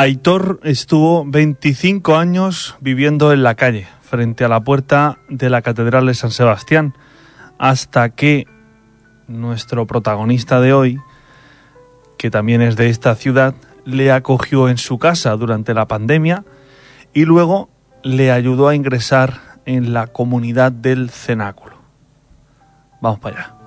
Aitor estuvo 25 años viviendo en la calle, frente a la puerta de la Catedral de San Sebastián, hasta que nuestro protagonista de hoy, que también es de esta ciudad, le acogió en su casa durante la pandemia y luego le ayudó a ingresar en la comunidad del cenáculo. Vamos para allá.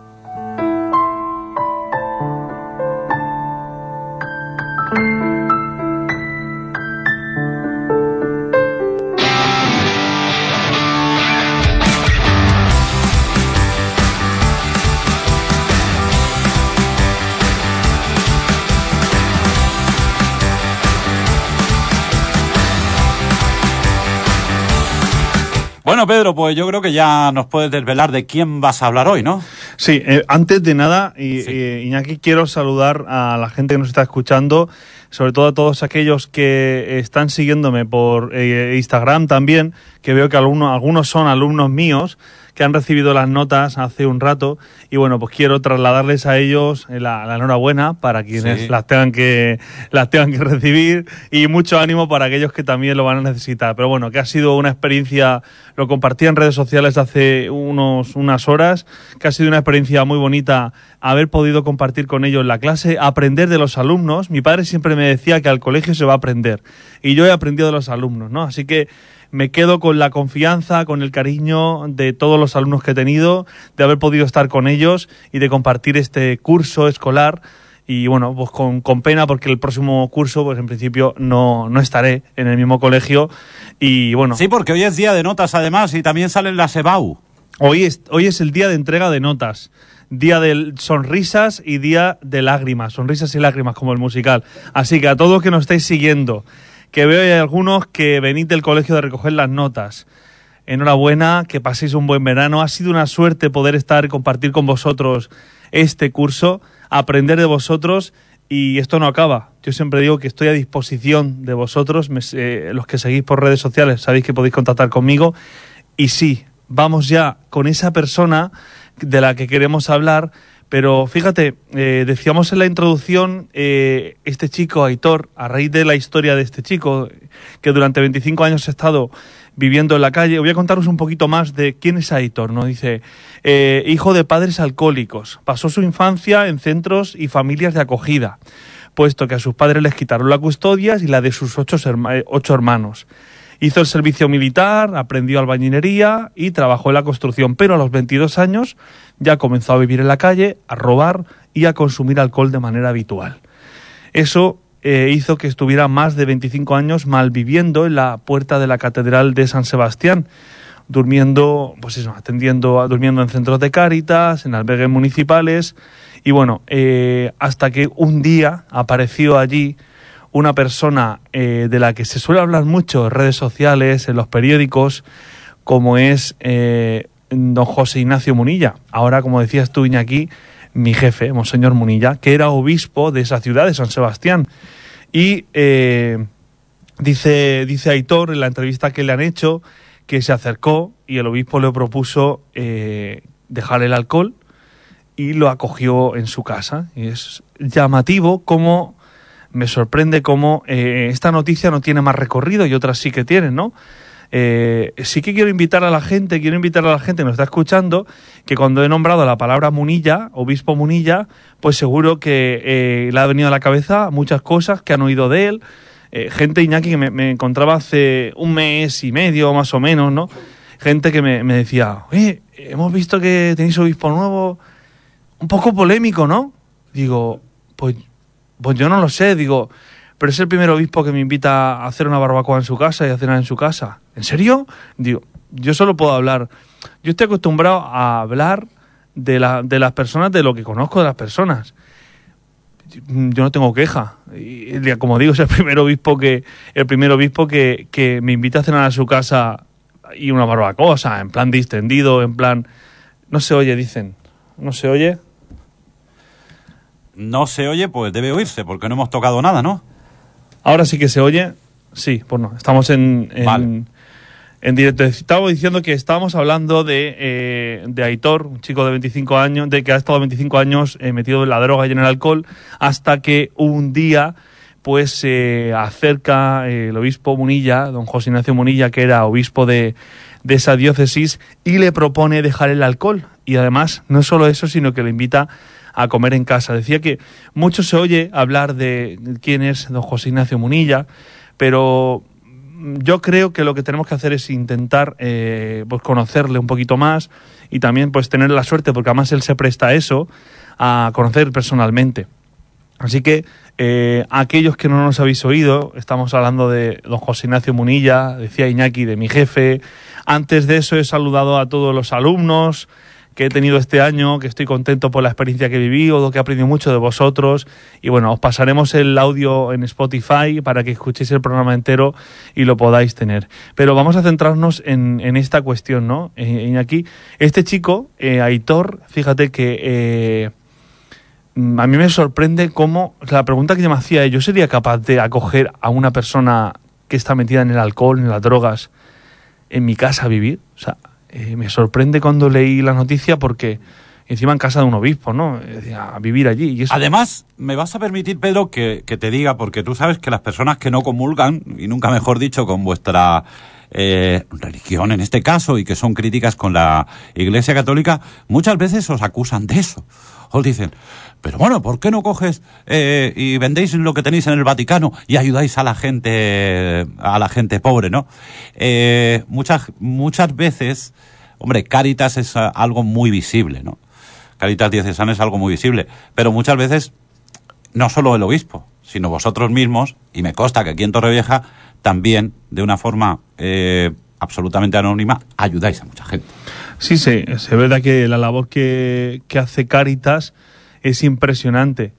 Bueno, Pedro, pues yo creo que ya nos puedes desvelar de quién vas a hablar hoy, ¿no? Sí, eh, antes de nada, y, eh, Iñaki, quiero saludar a la gente que nos está escuchando, sobre todo a todos aquellos que están siguiéndome por eh, Instagram también, que veo que algunos, algunos son alumnos míos que han recibido las notas hace un rato y bueno, pues quiero trasladarles a ellos la, la enhorabuena para quienes Sí. las tengan que las tengan que recibir y mucho ánimo para aquellos que también lo van a necesitar. Pero bueno, que ha sido una experiencia, lo compartí en redes sociales hace unos unas horas, que ha sido una experiencia muy bonita haber podido compartir con ellos la clase, aprender de los alumnos. Mi padre siempre me decía que al colegio se va a aprender y yo he aprendido de los alumnos, ¿no? Así que me quedo con la confianza, con el cariño de todos los alumnos que he tenido, de haber podido estar con ellos y de compartir este curso escolar. Y bueno, pues con, con pena porque el próximo curso, pues en principio no, no estaré en el mismo colegio. Y bueno, Sí, porque hoy es día de notas además y también salen las EBAU. hoy es, hoy es el día de entrega de notas. Día de sonrisas y día de lágrimas. Sonrisas y lágrimas como el musical. Así que a todos que nos estáis siguiendo, que veo hay algunos que venís del colegio de recoger las notas. Enhorabuena, que paséis un buen verano. Ha sido una suerte poder estar compartir con vosotros este curso, aprender de vosotros y esto no acaba. Yo siempre digo que estoy a disposición de vosotros, los que seguís por redes sociales, sabéis que podéis contactar conmigo. Y sí, vamos ya con esa persona de la que queremos hablar. Pero fíjate, eh, decíamos en la introducción, eh, este chico, Aitor, a raíz de la historia de este chico, que durante 25 años ha estado viviendo en la calle, voy a contaros un poquito más de quién es Aitor, ¿no? Dice, eh, hijo de padres alcohólicos, pasó su infancia en centros y familias de acogida, puesto que a sus padres les quitaron la custodia y la de sus ocho, ocho hermanos. Hizo el servicio militar, aprendió albañilería y trabajó en la construcción, pero a los 22 años ya comenzó a vivir en la calle, a robar y a consumir alcohol de manera habitual. Eso eh, hizo que estuviera más de 25 años malviviendo en la puerta de la Catedral de San Sebastián, durmiendo, pues eso, atendiendo, durmiendo en centros de cáritas, en albergues municipales, y bueno, eh, hasta que un día apareció allí una persona eh, de la que se suele hablar mucho en redes sociales, en los periódicos, como es eh, don José Ignacio Munilla. Ahora, como decías tú, Iñaki, mi jefe, Monseñor Munilla, que era obispo de esa ciudad, de San Sebastián. Y eh, dice, dice Aitor en la entrevista que le han hecho que se acercó y el obispo le propuso dejar el alcohol y lo acogió en su casa. Y es llamativo cómo me sorprende cómo eh, esta noticia no tiene más recorrido y otras sí que tienen, ¿no? Eh, sí que quiero invitar a la gente, quiero invitar a la gente que nos está escuchando, que cuando he nombrado la palabra Munilla, obispo Munilla, pues seguro que eh, le ha venido a la cabeza muchas cosas que han oído de él. Eh, gente Iñaki que me, encontraba hace un mes y medio más o menos, ¿no? Gente que me, me decía, oye, hemos visto que tenéis obispo nuevo, un poco polémico, ¿no? Digo, pues, pues yo no lo sé, digo, pero es el primer obispo que me invita a hacer una barbacoa en su casa y a cenar en su casa. ¿En serio? Digo, yo solo puedo hablar. Yo estoy acostumbrado a hablar de, la, de las personas, de lo que conozco de las personas. Yo no tengo queja. Como digo, es el primer obispo que, el primer obispo que, que me invita a cenar a su casa y una barbacoa, o sea, en plan distendido, en plan. No se oye, dicen. No se oye. No se oye, pues debe oírse, porque no hemos tocado nada, ¿no? Ahora sí que se oye. Sí, pues no, estamos en, en, Vale. en directo. Estamos diciendo que estábamos hablando de, eh, de Aitor, un chico de 25 años, de que ha estado 25 años eh, metido en la droga y en el alcohol, hasta que un día pues se acerca eh, el obispo Munilla, don José Ignacio Munilla, que era obispo de, de esa diócesis, y le propone dejar el alcohol. Y además, no solo eso, sino que le invita a comer en casa. Decía que mucho se oye hablar de quién es don José Ignacio Munilla, pero yo creo que lo que tenemos que hacer es intentar eh, pues conocerle un poquito más y también pues tener la suerte, porque además él se presta a eso, a conocer personalmente. Así que eh, aquellos que no nos habéis oído, estamos hablando de don José Ignacio Munilla, decía Iñaki, de mi jefe. Antes de eso he saludado a todos los alumnos, que he tenido este año, que estoy contento por la experiencia que viví o que he aprendido mucho de vosotros. Y bueno, os pasaremos el audio en Spotify para que escuchéis el programa entero y lo podáis tener. Pero vamos a centrarnos en, esta cuestión, ¿no? En, aquí, este chico, eh, Aitor, fíjate que eh, a mí me sorprende cómo, la pregunta que yo me hacía, ¿yo sería capaz de acoger a una persona que está metida en el alcohol, en las drogas, en mi casa a vivir? O sea, eh, me sorprende cuando leí la noticia porque encima en casa de un obispo, ¿no? A vivir allí. Además, me vas a permitir, Pedro, que, que, te diga, porque tú sabes que las personas que no comulgan, y nunca mejor dicho, con vuestra eh, religión en este caso, y que son críticas con la Iglesia Católica, muchas veces os acusan de eso. Os dicen, pero bueno, ¿por qué no coges eh, y vendéis lo que tenéis en el Vaticano y ayudáis a la gente, a la gente pobre, ¿no? Eh, muchas, muchas veces, hombre, Caritas es algo muy visible, ¿no? Caritas diocesana es algo muy visible, pero muchas veces no solo el obispo, sino vosotros mismos, y me consta que aquí en Torrevieja también, de una forma eh, absolutamente anónima, ayudáis a mucha gente. Sí, sí, es verdad que la labor que, que hace Caritas es impresionante.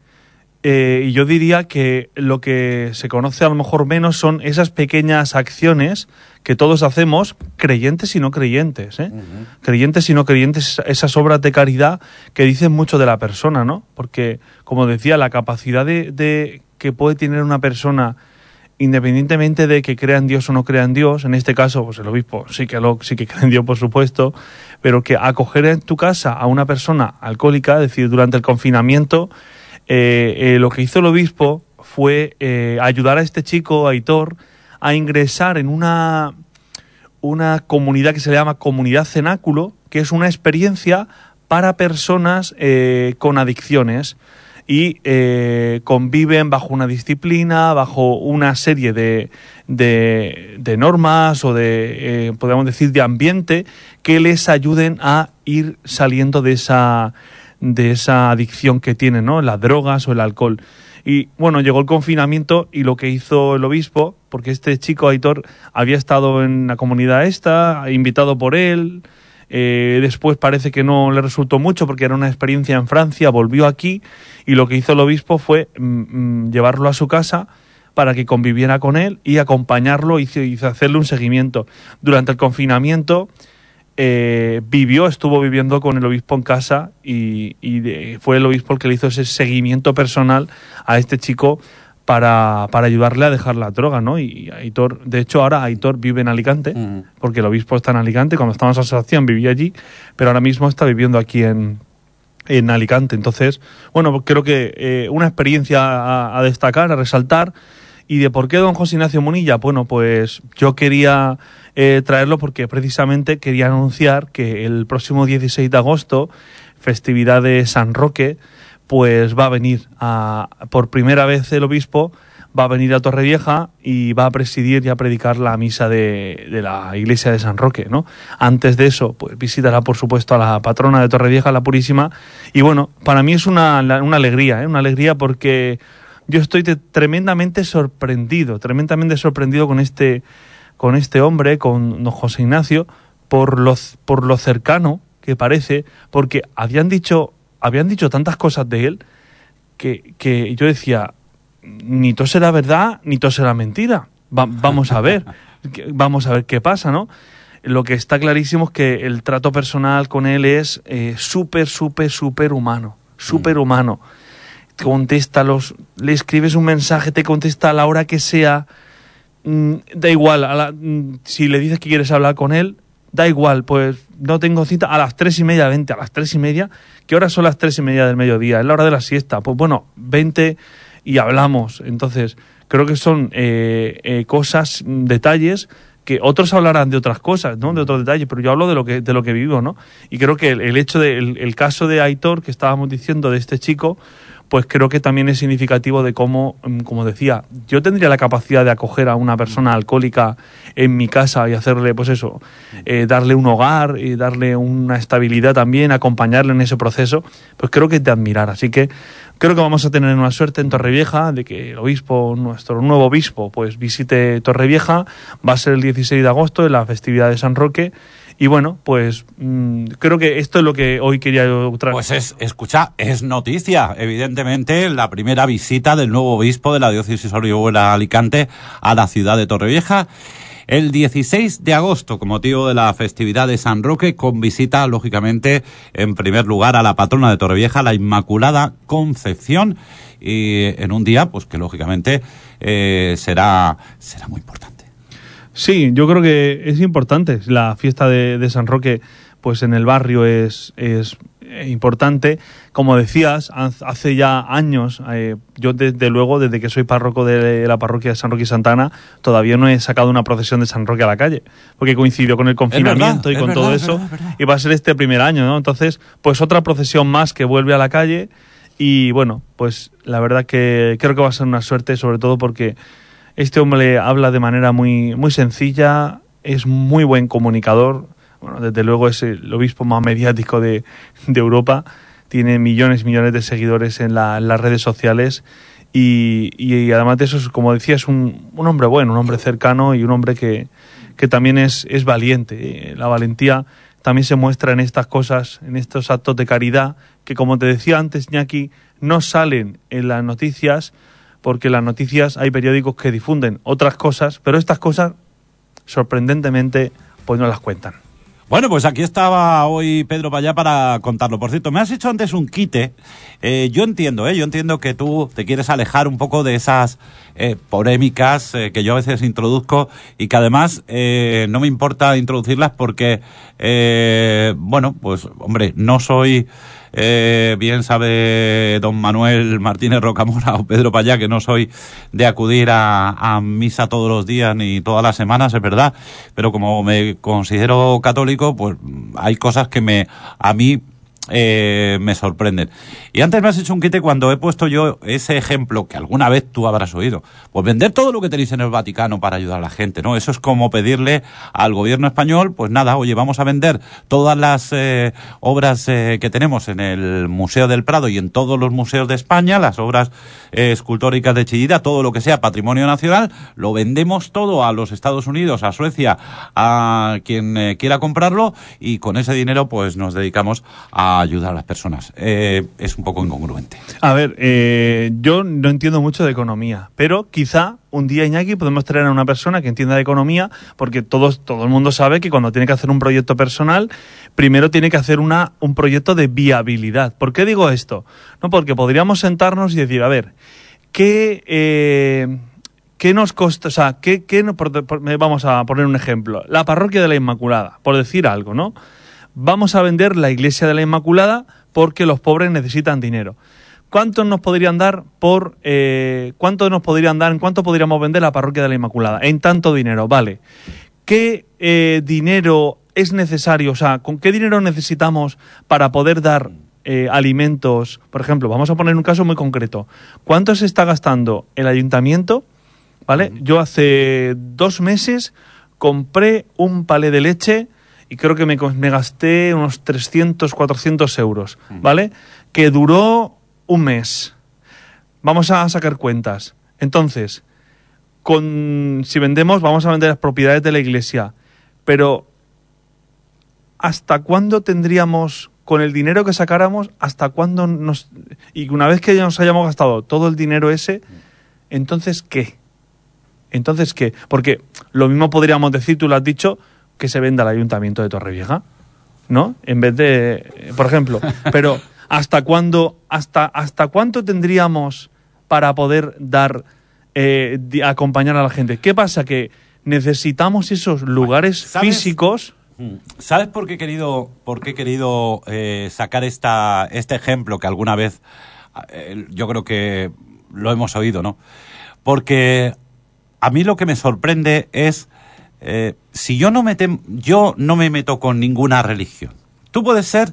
Eh, y yo diría que lo que se conoce a lo mejor menos son esas pequeñas acciones que todos hacemos, creyentes y no creyentes. ¿eh? Uh -huh. Creyentes y no creyentes, esas obras de caridad que dicen mucho de la persona, ¿no? Porque, como decía, la capacidad de, de que puede tener una persona independientemente de que crea en Dios o no crea en Dios, en este caso, pues el obispo sí que, lo, sí que cree en Dios, por supuesto, pero que acoger en tu casa a una persona alcohólica, es decir, durante el confinamiento, eh, eh, lo que hizo el obispo fue eh, ayudar a este chico, Aitor, a ingresar en una, una comunidad que se llama Comunidad Cenáculo, que es una experiencia para personas con adicciones y eh, conviven bajo una disciplina, bajo una serie de, de, de normas o de, eh, podríamos decir, de ambiente que les ayuden a ir saliendo de esa, de esa adicción que tienen, ¿no? Las drogas o el alcohol. Y bueno, llegó el confinamiento y lo que hizo el obispo, porque este chico Aitor había estado en la comunidad esta, invitado por él, eh, después parece que no le resultó mucho porque era una experiencia en Francia, volvió aquí y lo que hizo el obispo fue mm, llevarlo a su casa para que conviviera con él y acompañarlo y, hacerle un seguimiento. Durante el confinamiento eh, vivió, estuvo viviendo con el obispo en casa y, fue el obispo el que le hizo ese seguimiento personal a este chico para, para ayudarle a dejar la droga, ¿no? Y Aitor, de hecho ahora Aitor vive en Alicante, -huh. porque el obispo está en Alicante, cuando estaba en asociación vivía allí, pero ahora mismo está viviendo aquí en, en Alicante. Entonces, bueno, creo que eh, una experiencia a, a, destacar, a resaltar. ¿Y de por qué don José Ignacio Munilla? Bueno, pues yo quería eh, traerlo porque precisamente quería anunciar que el próximo 16 de agosto, festividad de San Roque, pues va a venir a, por primera vez el obispo va a venir a Torrevieja y va a presidir y a predicar la misa de, de, la iglesia de San Roque, ¿no? Antes de eso, pues visitará por supuesto a la patrona de Torrevieja, la Purísima, y bueno, para mí es una, una alegría, ¿eh? una alegría porque yo estoy tremendamente sorprendido, tremendamente sorprendido con este, con este hombre, con don José Ignacio, por lo, por lo cercano que parece, porque habían dicho habían dicho tantas cosas de él que, que yo decía, ni todo será verdad, ni todo será mentira. Va, vamos a ver, vamos a ver qué pasa, ¿no? Lo que está clarísimo es que el trato personal con él es eh, súper, súper, súper humano, súper humano. Contesta los, le escribes un mensaje, te contesta a la hora que sea, mm, da igual, a la, mm, si le dices que quieres hablar con él, da igual, pues no tengo cita a las tres y media, vente, a las tres y media. ¿Qué horas son las tres y media del mediodía? Es la hora de la siesta. Pues bueno, vente y hablamos. Entonces, creo que son eh, eh, cosas, detalles que otros hablarán de otras cosas, ¿no? De otros detalles, pero yo hablo de lo que, de lo que vivo, ¿no? Y creo que el, hecho de, el, caso de Aitor, que estábamos diciendo de este chico, pues creo que también es significativo de cómo, mm, como decía, yo tendría la capacidad de acoger a una persona alcohólica en mi casa y hacerle, pues eso, eh, darle un hogar y darle una estabilidad también, acompañarle en ese proceso, pues creo que es de admirar. Así que creo que vamos a tener una suerte en Torrevieja de que el obispo, nuestro nuevo obispo, pues visite Torrevieja. Va a ser el 16 de agosto en la festividad de San Roque. Y bueno, pues mm, creo que esto es lo que hoy quería traer. Pues es, escucha, es noticia, evidentemente, la primera visita del nuevo obispo de la diócesis Orihuela Alicante a la ciudad de Torrevieja el 16 de agosto con motivo de la festividad de San Roque con visita lógicamente en primer lugar a la patrona de Torrevieja, la Inmaculada Concepción y en un día pues que lógicamente eh, será será muy importante. Sí, yo creo que es importante la fiesta de, de San Roque pues en el barrio es, es eh, importante. Como decías, hace ya años, eh, yo desde luego, desde que soy párroco de la parroquia de San Roque y Santana, todavía no he sacado una procesión de San Roque a la calle, porque coincidió con el confinamiento y con todo eso, y va a ser este primer año, ¿no? Entonces, pues otra procesión más que vuelve a la calle, y bueno, pues la verdad que creo que va a ser una suerte, sobre todo porque este hombre habla de manera muy, muy sencilla, es muy buen comunicador, bueno, desde luego es el obispo más mediático de, Europa, tiene millones y millones de seguidores en, las redes sociales y, además de eso, como decía, es un, hombre bueno, un hombre cercano y un hombre que, también es, es valiente. La valentía también se muestra en estas cosas, en estos actos de caridad, que como te decía antes, Ñaki, no salen en las noticias, porque las noticias hay periódicos que difunden otras cosas, pero estas cosas, sorprendentemente, pues no las cuentan. Bueno, pues aquí estaba hoy Pedro Payá para contarlo. Por cierto, me has hecho antes un quite. Eh, yo entiendo, ¿eh? Yo entiendo que tú te quieres alejar un poco de esas eh, polémicas eh, que yo a veces introduzco y que además no me importa introducirlas porque, bueno, pues, hombre, no soy eh, bien sabe don Manuel Martínez Rocamora o Pedro Payá que no soy de acudir a, a misa todos los días ni todas las semanas, es verdad, pero como me considero católico, pues hay cosas que me a mí eh, me sorprenden. Y antes me has hecho un quite cuando he puesto yo ese ejemplo que alguna vez tú habrás oído. Pues vender todo lo que tenéis en el Vaticano para ayudar a la gente, ¿no? Eso es como pedirle al gobierno español, pues nada, oye, vamos a vender todas las eh, obras eh, que tenemos en el Museo del Prado y en todos los museos de España, las obras eh, escultóricas de Chillida, todo lo que sea patrimonio nacional, lo vendemos todo a los Estados Unidos, a Suecia, a quien eh, quiera comprarlo y con ese dinero pues nos dedicamos a ayudar a las personas. Eh, es un poco incongruente. A ver, yo no entiendo mucho de economía, pero quizá un día, Iñaki, podemos traer a una persona que entienda de economía, porque todos, todo el mundo sabe que cuando tiene que hacer un proyecto personal, primero tiene que hacer una, un proyecto de viabilidad. ¿Por qué digo esto? No, porque podríamos sentarnos y decir, a ver, ¿qué, eh, ¿qué nos costa? O sea, ¿qué, qué vamos a poner un ejemplo. La parroquia de la Inmaculada, por decir algo, ¿no? Vamos a vender la iglesia de la Inmaculada porque los pobres necesitan dinero. ¿Cuánto nos podrían dar por eh, cuánto nos podrían dar, en cuánto podríamos vender la parroquia de la Inmaculada? En tanto dinero, vale. ¿Qué eh, dinero es necesario? O sea, ¿con qué dinero necesitamos para poder dar eh, alimentos? Por ejemplo, vamos a poner un caso muy concreto. ¿Cuánto se está gastando el ayuntamiento? ¿Vale? Yo hace dos meses compré un palé de leche y creo que me, me gasté unos 300, 400 euros, ¿vale? Que duró un mes. Vamos a sacar cuentas. Entonces, con, si vendemos, vamos a vender las propiedades de la iglesia. Pero, ¿hasta cuándo tendríamos, con el dinero que sacáramos, hasta cuándo nos... Y una vez que ya nos hayamos gastado todo el dinero ese, entonces, ¿qué? Entonces, ¿qué? Porque lo mismo podríamos decir, tú lo has dicho, que se venda al ayuntamiento de Torrevieja, ¿no? En vez de, por ejemplo, pero ¿Hasta cuándo, hasta, hasta cuánto tendríamos para poder dar, eh, acompañar a la gente? ¿Qué pasa? Que necesitamos esos lugares físicos. Mm. ¿Sabes por qué he querido, por qué he querido eh, sacar esta, este ejemplo que alguna vez eh, yo creo que lo hemos oído, ¿no? porque a mí lo que me sorprende es eh, si yo no, me tem- yo no me meto con ninguna religión. Tú puedes ser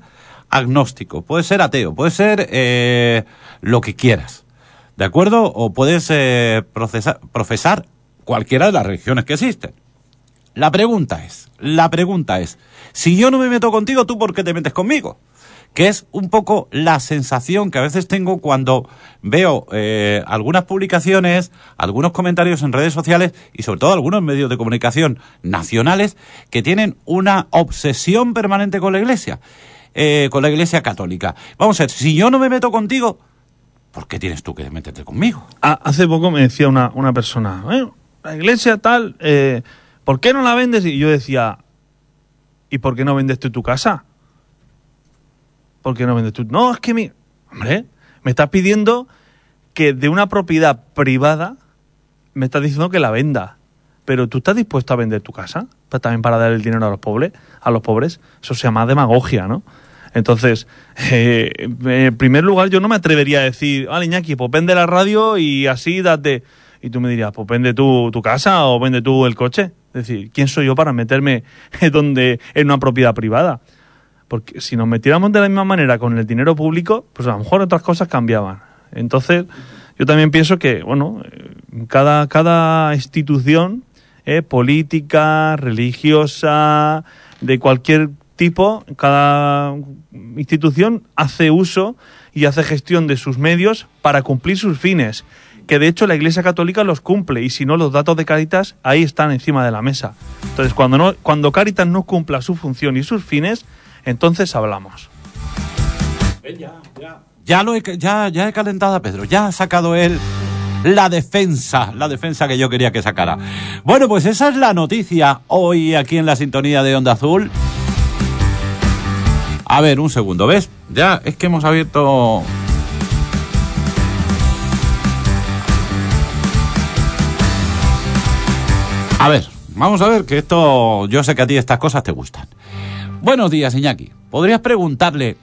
agnóstico, puedes ser ateo, puedes ser eh, lo que quieras, ¿de acuerdo? O puedes eh, profesar cualquiera de las religiones que existen. La pregunta es, la pregunta es, si yo no me meto contigo, ¿tú por qué te metes conmigo? Que es un poco la sensación que a veces tengo cuando veo eh, algunas publicaciones, algunos comentarios en redes sociales y sobre todo algunos medios de comunicación nacionales que tienen una obsesión permanente con la Iglesia, eh, con la Iglesia católica. Vamos a ver, si yo no me meto contigo, ¿por qué tienes tú que meterte conmigo? Ha- Hace poco me decía una, una persona, "Eh, la iglesia tal, ¿por qué no la vendes? Y yo decía, ¿y por qué no vendes tú tu casa? ¿Por qué no vendes tú? No, es que mi... Hombre, me estás pidiendo que de una propiedad privada me estás diciendo que la venda. Pero tú estás dispuesto a vender tu casa Pero también para dar el dinero a los pobres, a los pobres. Eso se llama demagogia, ¿no? Entonces, eh, en primer lugar, yo no me atrevería a decir, vale, Iñaki, pues vende la radio y así date. Y tú me dirías, pues vende tú tu casa o vende tú el coche. Es decir, ¿quién soy yo para meterme donde, en una propiedad privada? Porque si nos metiéramos de la misma manera con el dinero público, pues a lo mejor otras cosas cambiaban. Entonces, yo también pienso que, bueno, eh, cada, cada institución eh, política, religiosa, de cualquier tipo, cada institución hace uso y hace gestión de sus medios para cumplir sus fines. Que de hecho la Iglesia Católica los cumple y si no los datos de Caritas ahí están encima de la mesa. Entonces cuando no cuando Caritas no cumpla su función y sus fines, entonces hablamos. Ya, lo he, ya, ya he calentado a Pedro, ya ha sacado él la defensa, la defensa que yo quería que sacara. Bueno, pues esa es la noticia hoy aquí en la sintonía de Onda Azul. A ver, un segundo, ¿ves? Ya, es que hemos abierto... A ver, vamos a ver, que esto, yo sé que a ti estas cosas te gustan. Buenos días, Iñaki. ¿Podrías preguntarle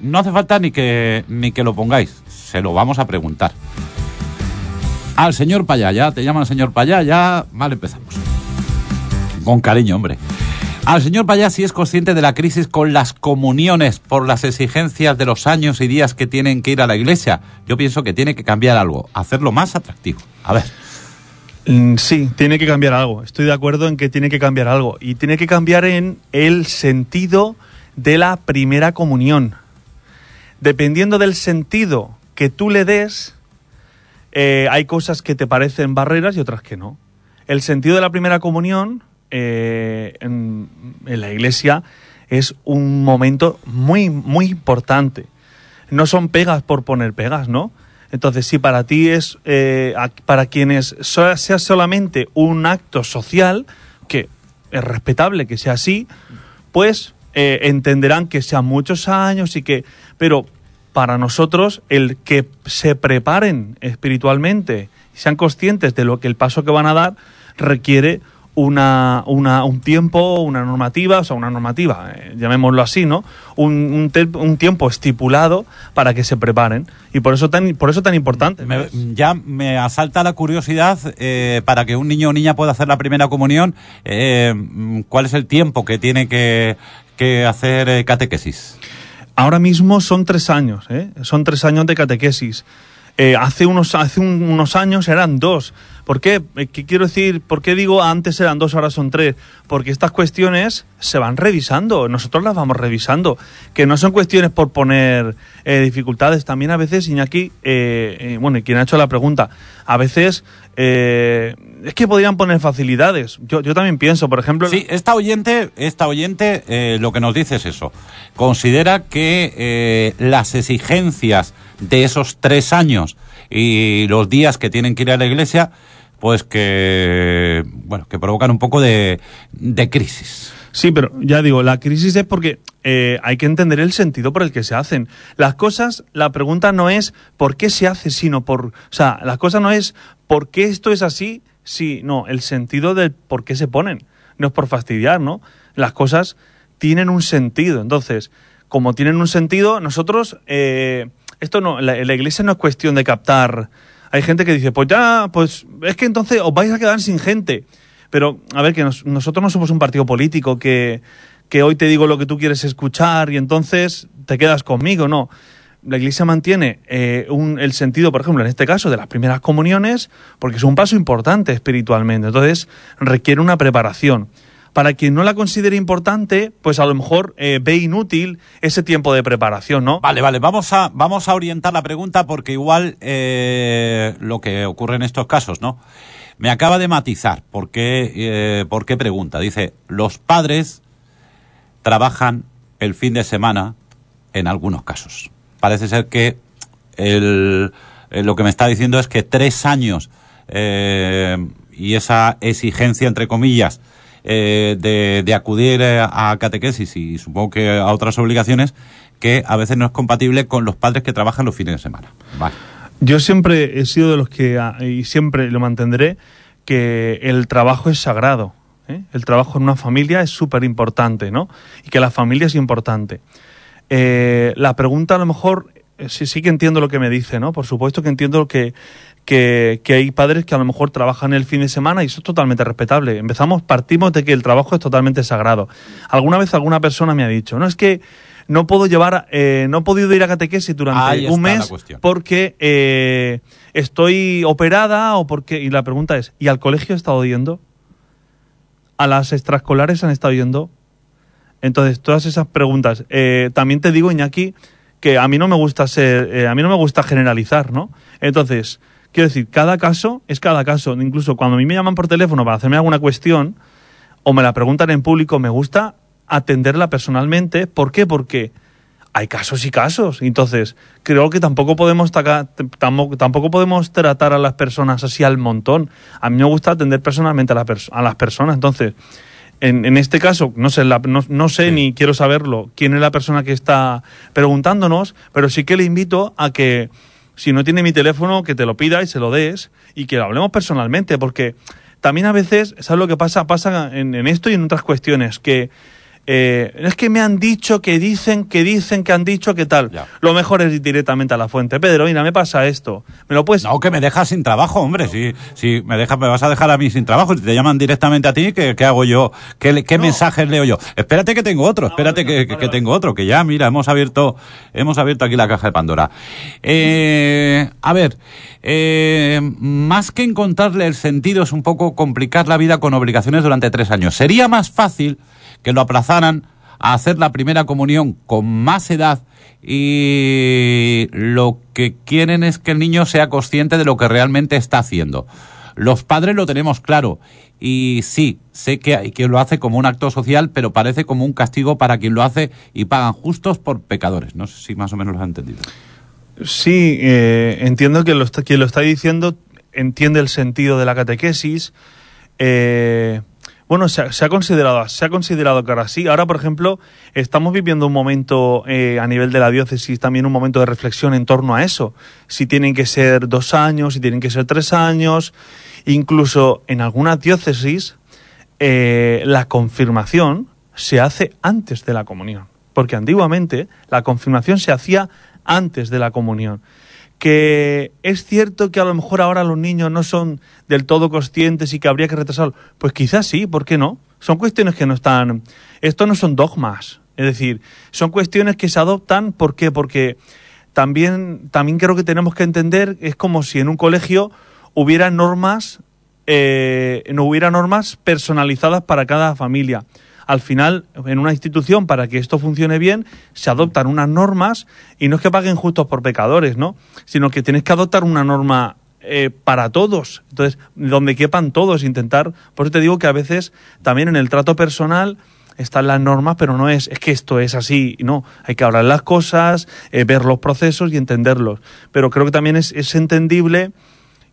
no hace falta ni que, ni que lo pongáis, se lo vamos a preguntar. Al señor Payá, ya te llaman señor Payá, ya. Vale, empezamos. Con cariño, hombre. Al señor Payá si es consciente de la crisis con las comuniones por las exigencias de los años y días que tienen que ir a la iglesia. Yo pienso que tiene que cambiar algo, hacerlo más atractivo. A ver. Mm, Sí, tiene que cambiar algo. Estoy de acuerdo en que tiene que cambiar algo. Y tiene que cambiar en el sentido de la primera comunión. Dependiendo del sentido que tú le des, eh, hay cosas que te parecen barreras y otras que no. El sentido de la primera comunión eh, en, en la iglesia es un momento muy, muy importante. No son pegas por poner pegas, ¿no? Entonces, si para ti es, eh, para quienes sea solamente un acto social, que es respetable que sea así, pues eh, entenderán que sean muchos años y que, pero para nosotros el que se preparen espiritualmente y sean conscientes de lo que el paso que van a dar requiere una, una- un tiempo, una normativa, o sea, una normativa, eh, llamémoslo así, ¿no? Un, un te- un tiempo estipulado para que se preparen. Y por eso tan, por eso tan importante. ya me asalta la curiosidad eh, para que un niño o niña pueda hacer la primera comunión. eh, ¿Cuál es el tiempo que tiene que, que hacer catequesis? Ahora mismo son tres años, ¿eh? son tres años de catequesis. Hace unos, hace un- unos años eran dos. ¿Por qué? Eh, ¿Qué quiero decir? ¿Por qué digo antes eran dos, ahora son tres? Porque estas cuestiones se van revisando, nosotros las vamos revisando. Que no son cuestiones por poner eh, dificultades. También a veces, Iñaki, eh, eh, bueno, y quien ha hecho la pregunta, a veces eh, es que podrían poner facilidades. Yo, yo también pienso, por ejemplo... Sí, esta oyente, esta oyente eh, lo que nos dice es eso. Considera que las exigencias de esos tres años y los días que tienen que ir a la iglesia, pues que, bueno, que provocan un poco de, de crisis. Sí, pero ya digo, la crisis es porque eh, hay que entender el sentido por el que se hacen. Las cosas, la pregunta no es por qué se hace, sino por... O sea, la cosa no es por qué esto es así, sí, no, el sentido del por qué se ponen. No es por fastidiar, ¿no? Las cosas tienen un sentido. Entonces, como tienen un sentido, nosotros... eh, esto no, la, la iglesia no es cuestión de captar Hay gente que dice, pues ya, pues es que entonces os vais a quedar sin gente. Pero, a ver, que nos- nosotros no somos un partido político que, que hoy te digo lo que tú quieres escuchar y entonces te quedas conmigo, no. La Iglesia mantiene eh, un- el sentido, por ejemplo, en este caso, de las primeras comuniones, porque es un paso importante espiritualmente. Entonces, requiere una preparación. Para quien no la considere importante, pues a lo mejor eh, ve inútil ese tiempo de preparación, ¿no? Vale, vale, vamos a, vamos a orientar la pregunta porque igual eh, lo que ocurre en estos casos, ¿no? Me acaba de matizar, ¿por qué, eh, ¿por qué pregunta? Dice, los padres trabajan el fin de semana en algunos casos. Parece ser que el, lo que me está diciendo es que tres años y esa exigencia, entre comillas, eh, de, de acudir eh, a catequesis y supongo que a otras obligaciones, que a veces no es compatible con los padres que trabajan los fines de semana. Vale. Yo siempre he sido de los que, ah, y siempre lo mantendré, que el trabajo es sagrado. ¿eh? El trabajo en una familia es súper importante, ¿no? Y que la familia es importante. Eh, la pregunta a lo mejor, sí, sí que entiendo lo que me dice, ¿no? Por supuesto que entiendo que, que, que hay padres que a lo mejor trabajan el fin de semana y eso es totalmente respetable. Empezamos, partimos de que el trabajo es totalmente sagrado. Alguna vez alguna persona me ha dicho, no es que no puedo llevar, eh, no he podido ir a catequesis durante Ahí un mes porque eh, estoy operada o porque... Y la pregunta es, ¿y al colegio he estado yendo? ¿A las extraescolares han estado yendo? Entonces, todas esas preguntas. Eh, también te digo, Iñaki, que a mí no me gusta ser, a mí no me gusta generalizar, ¿no? Entonces, quiero decir, cada caso es cada caso. Incluso cuando a mí me llaman por teléfono para hacerme alguna cuestión o me la preguntan en público, me gusta atenderla personalmente. ¿Por qué? Porque hay casos y casos. Entonces, creo que tampoco podemos, taca- tampoco, tampoco podemos tratar a las personas así al montón. A mí me gusta atender personalmente a, la pers- a las personas. Entonces, en, en este caso, no sé, la- no, no sé Sí. ni quiero saberlo quién es la persona que está preguntándonos, pero sí que le invito a que, si no tiene mi teléfono, que te lo pida y se lo des y que lo hablemos personalmente, porque también a veces, ¿sabes lo que pasa? Pasa en, en esto y en otras cuestiones, que eh, es que me han dicho, que dicen, que dicen, que han dicho, que tal. Ya. Lo mejor es ir directamente a la fuente. Pedro, mira, me pasa esto. ¿Me lo puedes...? No, que me dejas sin trabajo, hombre. Si, si me dejas, me vas a dejar a mí sin trabajo. Si te llaman directamente a ti, ¿qué, qué hago yo? ¿Qué, qué No. mensajes leo yo? Espérate que tengo otro, espérate que, tengo otro, que ya, mira, hemos abierto, hemos abierto aquí la caja de Pandora. Eh, a ver, eh, más que encontrarle el sentido es un poco complicar la vida con obligaciones durante tres años. Sería más fácil que lo aplazaran a hacer la primera comunión con más edad y lo que quieren es que el niño sea consciente de lo que realmente está haciendo. Los padres lo tenemos claro y sí, sé que hay quien lo hace como un acto social, pero parece como un castigo para quien lo hace y pagan justos por pecadores. No sé si más o menos lo has entendido. Sí, eh, entiendo que lo está- quien lo está diciendo entiende el sentido de la catequesis. Eh, bueno, se ha, considerado, se ha considerado que ahora sí. Ahora, por ejemplo, estamos viviendo un momento eh, a nivel de la diócesis, también un momento de reflexión en torno a eso. Si tienen que ser dos años, si tienen que ser tres años. Incluso en algunas diócesis, eh, la confirmación se hace antes de la comunión. Porque antiguamente la confirmación se hacía antes de la comunión. Que es cierto que a lo mejor ahora los niños no son del todo conscientes y que habría que retrasarlo. Pues quizás sí, ¿por qué no? Son cuestiones que no están. Esto no son dogmas. Es decir, son cuestiones que se adoptan. ¿Por qué? Porque también, también creo que tenemos que entender, es como si en un colegio hubiera normas, eh, no hubiera normas personalizadas para cada familia. Al final, en una institución, para que esto funcione bien, se adoptan unas normas y no es que paguen justos por pecadores, ¿no? Sino que tienes que adoptar una norma eh, para todos. Entonces, donde quepan todos, intentar. Por eso te digo que a veces también en el trato personal están las normas, pero no es, es que esto es así, no, hay que hablar las cosas, eh, ver los procesos y entenderlos. Pero creo que también es, es entendible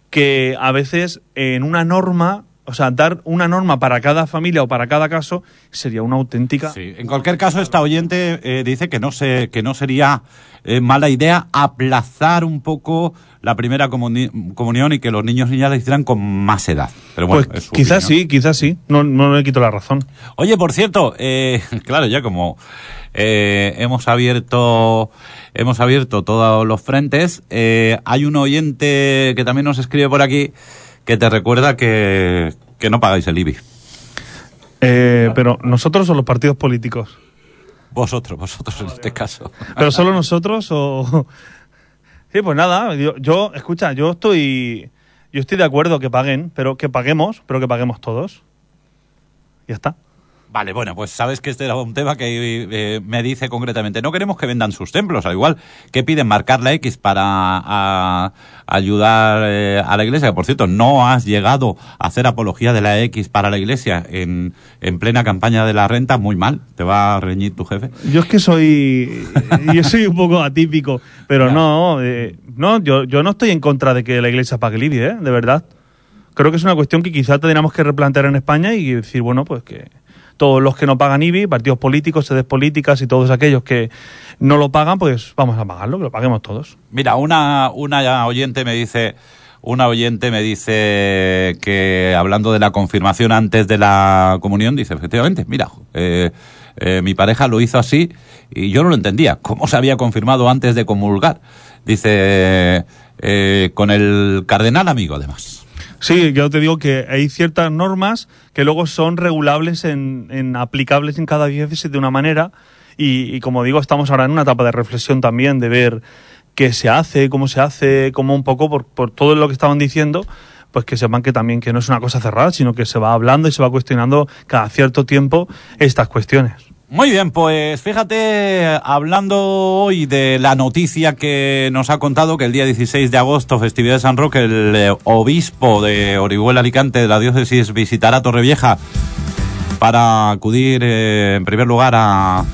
que a veces en una norma o sea, dar una norma para cada familia o para cada caso sería una auténtica. Sí, en cualquier caso, esta oyente eh, dice que no, se, que no sería eh, mala idea aplazar un poco la primera comuni- comunión y que los niños y niñas la hicieran con más edad. Pero bueno, pues es su quizás opinión. sí, quizás sí. No, no le quito la razón. Oye, por cierto, eh, claro, ya como eh, hemos abierto hemos abierto todos los frentes, eh, hay un oyente que también nos escribe por aquí que te recuerda que, que no pagáis el IBI. Eh, pero nosotros o los partidos políticos. Vosotros, vosotros en este caso. ¿Pero solo nosotros o...? Sí, pues nada, yo, yo, escucha, yo estoy, yo estoy de acuerdo que paguen, pero que paguemos, pero que paguemos todos. Ya está. Vale, bueno, pues sabes que este era un tema que eh, me dice concretamente. No queremos que vendan sus templos, al igual que piden marcar la X para a- ayudar eh, a la iglesia. Que, por cierto, no has llegado a hacer apología de la X para la iglesia en, en plena campaña de la renta. Muy mal, te va a reñir tu jefe. Yo es que soy, yo soy un poco atípico, pero no, eh, no, yo, yo no estoy en contra de que la iglesia pague el IBI, ¿eh? De verdad. Creo que es una cuestión que quizá tendríamos que replantear en España y decir, bueno, pues que todos los que no pagan IBI, partidos políticos, sedes políticas y todos aquellos que no lo pagan, pues vamos a pagarlo, que lo paguemos todos. Mira, una, una oyente me dice, una oyente me dice que hablando de la confirmación antes de la comunión, dice, efectivamente, mira, eh, eh, mi pareja lo hizo así y yo no lo entendía. ¿Cómo se había confirmado antes de comulgar? Dice, eh, con el cardenal amigo, además. Sí, yo te digo que hay ciertas normas que luego son regulables en, en aplicables en cada diócesis de una manera y, y como digo, estamos ahora en una etapa de reflexión también de ver qué se hace, cómo se hace, cómo un poco por, por todo lo que estaban diciendo, pues que sepan que también que no es una cosa cerrada, sino que se va hablando y se va cuestionando cada cierto tiempo estas cuestiones. Muy bien, pues fíjate, hablando hoy de la noticia que nos ha contado que el día 16 de agosto, festividad de San Roque, el eh, obispo de Orihuela Alicante de la diócesis visitará Torrevieja para acudir eh, en primer lugar a,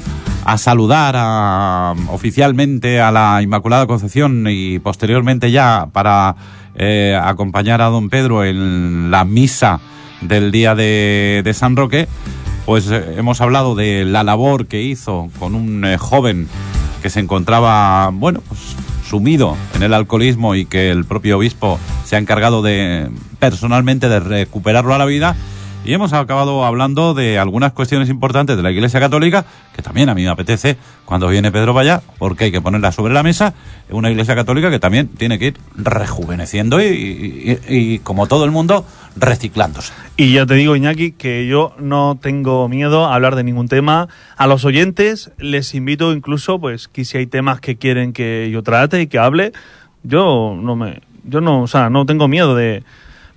a saludar oficialmente a la Inmaculada Concepción y posteriormente ya para eh, acompañar a don Pedro en la misa del día de, de San Roque, pues eh, hemos hablado de la labor que hizo con un eh, joven que se encontraba, bueno, pues sumido en el alcoholismo y que el propio obispo se ha encargado de personalmente de recuperarlo a la vida. Y hemos acabado hablando de algunas cuestiones importantes de la Iglesia Católica, que también a mí me apetece cuando viene Pedro para allá, porque hay que ponerla sobre la mesa. Una Iglesia Católica que también tiene que ir rejuveneciendo y, como todo el mundo, reciclándose. Y ya te digo, Iñaki, que yo no tengo miedo a hablar de ningún tema. A los oyentes les invito incluso, pues, que si hay temas que quieren que yo trate y que hable, yo no me, yo no, o sea, no tengo miedo de,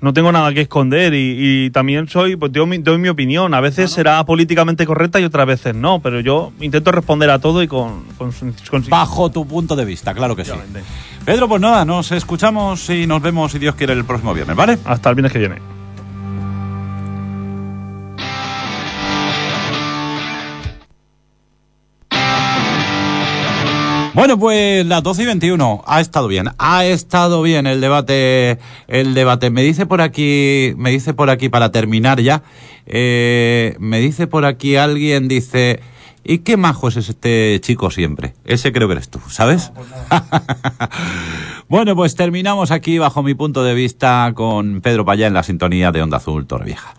no tengo nada que esconder y, y también soy, pues, doy mi, doy mi opinión. A veces será políticamente correcta y otras veces no, pero yo intento responder a todo y con, con, con- Bajo tu punto de vista, claro que sí. Pedro, pues nada, nos escuchamos y nos vemos, si Dios quiere, el próximo viernes, ¿vale? Hasta el viernes que viene. Bueno, pues las 12 y 21. Ha estado bien. Ha estado bien el debate. El debate. Me dice por aquí, me dice por aquí para terminar ya. eh, me dice por aquí alguien, dice, ¿y qué majo es este chico siempre? Ese creo que eres tú, ¿sabes? bueno, pues terminamos aquí bajo mi punto de vista con Pedro Payá en la sintonía de Onda Azul Torrevieja.